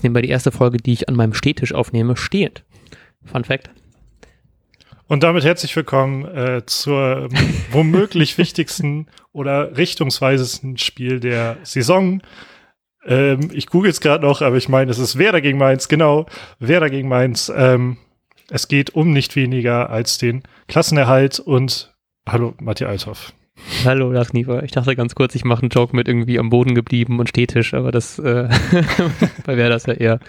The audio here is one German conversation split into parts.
ist nebenbei die erste Folge, die ich an meinem Stehtisch aufnehme, stehend. Fun Fact. Und damit herzlich willkommen äh, zur womöglich wichtigsten oder richtungsweisesten Spiel der Saison. Ähm, ich google es gerade noch, aber ich meine, es ist Werder gegen Mainz, genau, Werder gegen Mainz. Ähm, es geht um nicht weniger als den Klassenerhalt und hallo, Matthias Althoff. Hallo, Lars Niefer. Ich dachte ganz kurz, ich mache einen Joke mit irgendwie am Boden geblieben und Stehtisch, aber das äh, bei Werder ist ja eher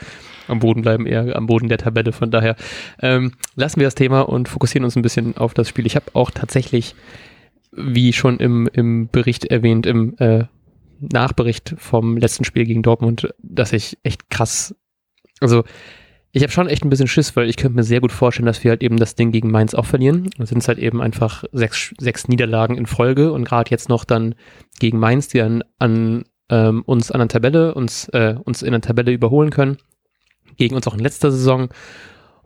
am Boden bleiben, eher am Boden der Tabelle. Von daher ähm, lassen wir das Thema und fokussieren uns ein bisschen auf das Spiel. Ich habe auch tatsächlich, wie schon im, im Bericht erwähnt, im äh, Nachbericht vom letzten Spiel gegen Dortmund, dass ich echt krass, also ich habe schon echt ein bisschen Schiss, weil ich könnte mir sehr gut vorstellen, dass wir halt eben das Ding gegen Mainz auch verlieren. Da sind es halt eben einfach sechs, sechs Niederlagen in Folge und gerade jetzt noch dann gegen Mainz, die dann an ähm, uns an der Tabelle, uns, äh, uns in der Tabelle überholen können gegen uns auch in letzter Saison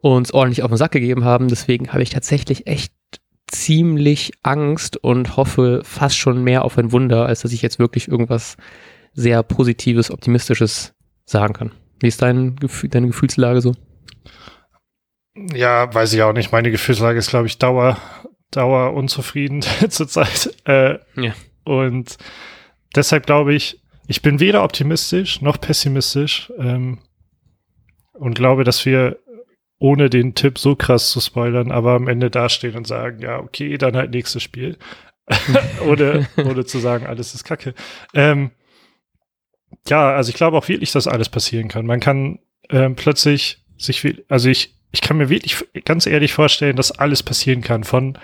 uns ordentlich auf den Sack gegeben haben. Deswegen habe ich tatsächlich echt ziemlich Angst und hoffe fast schon mehr auf ein Wunder, als dass ich jetzt wirklich irgendwas sehr Positives, Optimistisches sagen kann. Wie ist dein Gefühl, deine Gefühlslage so? Ja, weiß ich auch nicht. Meine Gefühlslage ist, glaube ich, Dauer, Dauer unzufrieden zurzeit. Äh, ja. Und deshalb glaube ich, ich bin weder optimistisch noch pessimistisch. Ähm, und glaube, dass wir ohne den Tipp so krass zu spoilern, aber am Ende dastehen und sagen, ja, okay, dann halt nächstes Spiel. ohne, ohne zu sagen, alles ist Kacke. Ähm, ja, also ich glaube auch wirklich, dass alles passieren kann. Man kann ähm, plötzlich sich, also ich, ich kann mir wirklich ganz ehrlich vorstellen, dass alles passieren kann. Von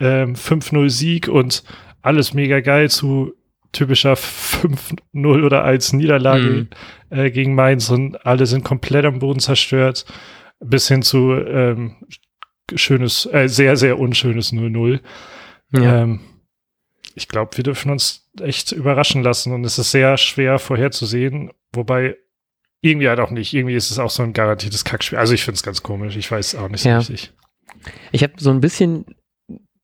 ähm, 5-0 Sieg und alles mega geil zu typischer 5-0 oder 1 Niederlage mhm. äh, gegen Mainz und alle sind komplett am Boden zerstört, bis hin zu ähm, schönes, äh, sehr, sehr unschönes 0-0. Ja. Ähm, ich glaube, wir dürfen uns echt überraschen lassen und es ist sehr schwer vorherzusehen, wobei irgendwie halt auch nicht. Irgendwie ist es auch so ein garantiertes Kackspiel. Also ich finde es ganz komisch. Ich weiß auch nicht so ja. richtig. Ich habe so ein bisschen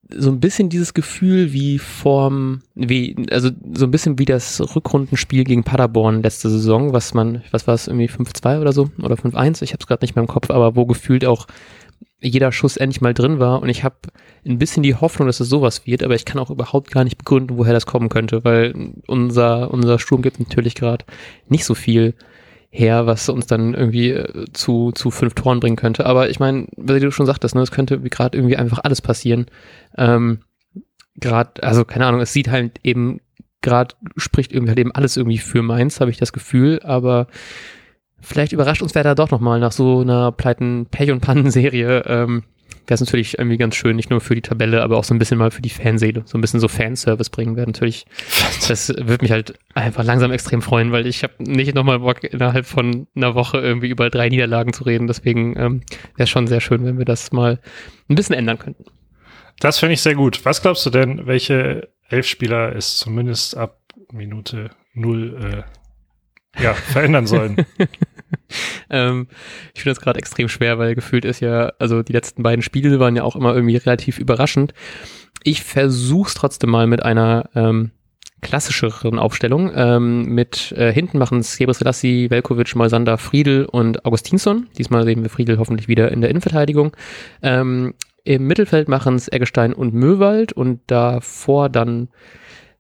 so ein bisschen dieses Gefühl wie vorm, wie, also so ein bisschen wie das Rückrundenspiel gegen Paderborn letzte Saison, was man, was war es, irgendwie 5-2 oder so oder 5-1, ich habe es gerade nicht mehr im Kopf, aber wo gefühlt auch jeder Schuss endlich mal drin war und ich habe ein bisschen die Hoffnung, dass es sowas wird, aber ich kann auch überhaupt gar nicht begründen, woher das kommen könnte, weil unser, unser Sturm gibt natürlich gerade nicht so viel her, was uns dann irgendwie äh, zu, zu fünf Toren bringen könnte. Aber ich meine, wie du schon sagtest, ne, es könnte gerade irgendwie einfach alles passieren. Ähm, gerade, also keine Ahnung, es sieht halt eben gerade, spricht irgendwie halt eben alles irgendwie für Mainz, habe ich das Gefühl, aber vielleicht überrascht uns wer da doch nochmal nach so einer pleiten Pech- und Pannenserie. Ähm, wäre es natürlich irgendwie ganz schön, nicht nur für die Tabelle, aber auch so ein bisschen mal für die Fanseele, so ein bisschen so Fanservice bringen wäre natürlich, das würde mich halt einfach langsam extrem freuen, weil ich habe nicht nochmal Bock, innerhalb von einer Woche irgendwie über drei Niederlagen zu reden, deswegen ähm, wäre es schon sehr schön, wenn wir das mal ein bisschen ändern könnten. Das finde ich sehr gut. Was glaubst du denn, welche elf Spieler es zumindest ab Minute null äh, ja, verändern sollen? ähm, ich finde das gerade extrem schwer, weil gefühlt ist ja, also die letzten beiden Spiele waren ja auch immer irgendwie relativ überraschend. Ich versuche es trotzdem mal mit einer ähm, klassischeren Aufstellung. Ähm, mit äh, hinten machen es Gebris Selassie, Velkovic, Moisander, Friedel und Augustinsson. Diesmal sehen wir Friedel hoffentlich wieder in der Innenverteidigung. Ähm, Im Mittelfeld machen es Eggestein und Möwald und davor dann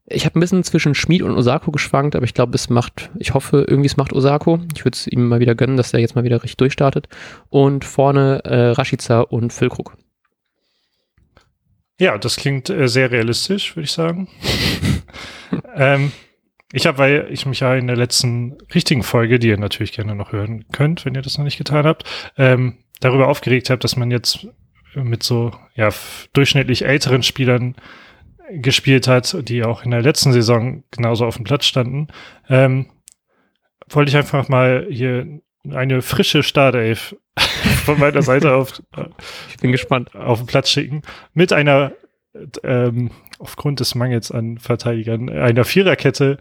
ich habe ein bisschen zwischen Schmid und Osako geschwankt, aber ich glaube, es macht, ich hoffe, irgendwie es macht Osako. Ich würde es ihm mal wieder gönnen, dass der jetzt mal wieder richtig durchstartet. Und vorne äh, Rashica und Füllkrug. Ja, das klingt äh, sehr realistisch, würde ich sagen. ähm, ich habe, weil ich mich ja in der letzten richtigen Folge, die ihr natürlich gerne noch hören könnt, wenn ihr das noch nicht getan habt, ähm, darüber aufgeregt habe, dass man jetzt mit so ja durchschnittlich älteren Spielern gespielt hat, die auch in der letzten Saison genauso auf dem Platz standen, ähm, wollte ich einfach mal hier eine frische Startelf von meiner Seite auf, ich bin gespannt. auf den Platz schicken. Mit einer, ähm, aufgrund des Mangels an Verteidigern, einer Viererkette,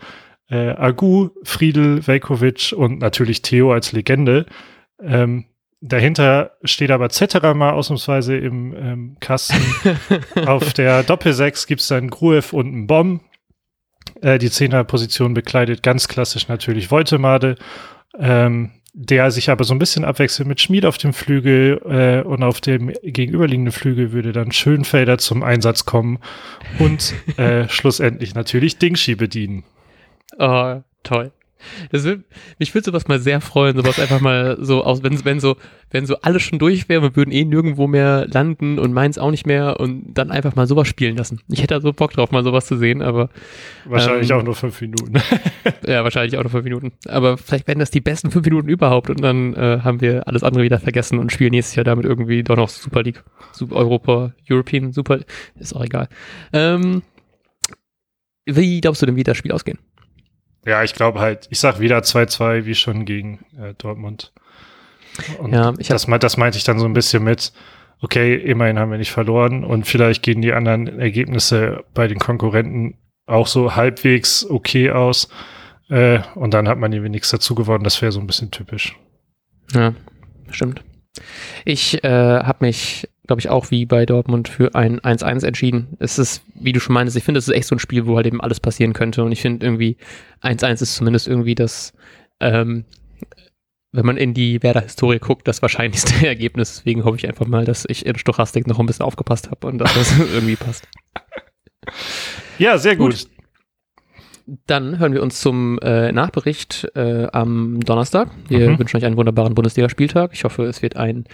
äh, Agu, Friedel, Velkovic und natürlich Theo als Legende. Ähm, Dahinter steht aber Zetterer mal ausnahmsweise im ähm, Kasten. Auf der Doppelsechs gibt es dann Gruev und einen Bomb. Äh, die Zehnerposition bekleidet ganz klassisch natürlich Voltemade. Ähm, der sich aber so ein bisschen abwechselt mit Schmied auf dem Flügel äh, und auf dem gegenüberliegenden Flügel würde dann Schönfelder zum Einsatz kommen und äh, schlussendlich natürlich Dingshi bedienen. Oh, toll. Das will, mich würde sowas mal sehr freuen, sowas einfach mal so aus, wenn, wenn so, wenn so alles schon durch wäre, wir würden eh nirgendwo mehr landen und meins auch nicht mehr und dann einfach mal sowas spielen lassen. Ich hätte da so Bock drauf, mal sowas zu sehen, aber. Wahrscheinlich ähm, auch nur fünf Minuten. ja, wahrscheinlich auch nur fünf Minuten. Aber vielleicht werden das die besten fünf Minuten überhaupt und dann äh, haben wir alles andere wieder vergessen und spielen nächstes Jahr damit irgendwie doch noch Super League, Super Europa, European Super, ist auch egal. Ähm, wie glaubst du denn, wie das Spiel ausgehen? Ja, ich glaube halt, ich sag wieder 2-2 wie schon gegen äh, Dortmund. Und ja, ich das, das meinte ich dann so ein bisschen mit, okay, immerhin haben wir nicht verloren und vielleicht gehen die anderen Ergebnisse bei den Konkurrenten auch so halbwegs okay aus. Äh, und dann hat man irgendwie nichts dazu gewonnen. Das wäre so ein bisschen typisch. Ja, stimmt. Ich äh, habe mich glaube ich, auch wie bei Dortmund für ein 1-1 entschieden. Es ist, wie du schon meinst, ich finde, es ist echt so ein Spiel, wo halt eben alles passieren könnte. Und ich finde irgendwie, 1-1 ist zumindest irgendwie das, ähm, wenn man in die Werder-Historie guckt, das wahrscheinlichste Ergebnis. Deswegen hoffe ich einfach mal, dass ich in Stochastik noch ein bisschen aufgepasst habe und dass das irgendwie passt. Ja, sehr gut. gut. Dann hören wir uns zum äh, Nachbericht äh, am Donnerstag. Wir mhm. wünschen euch einen wunderbaren Bundesligaspieltag. Ich hoffe, es wird ein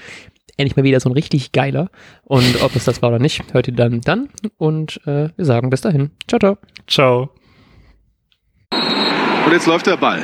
endlich mal wieder so ein richtig geiler. Und ob es das war oder nicht, hört ihr dann dann. Und äh, wir sagen bis dahin. Ciao, ciao. Ciao. Und jetzt läuft der Ball.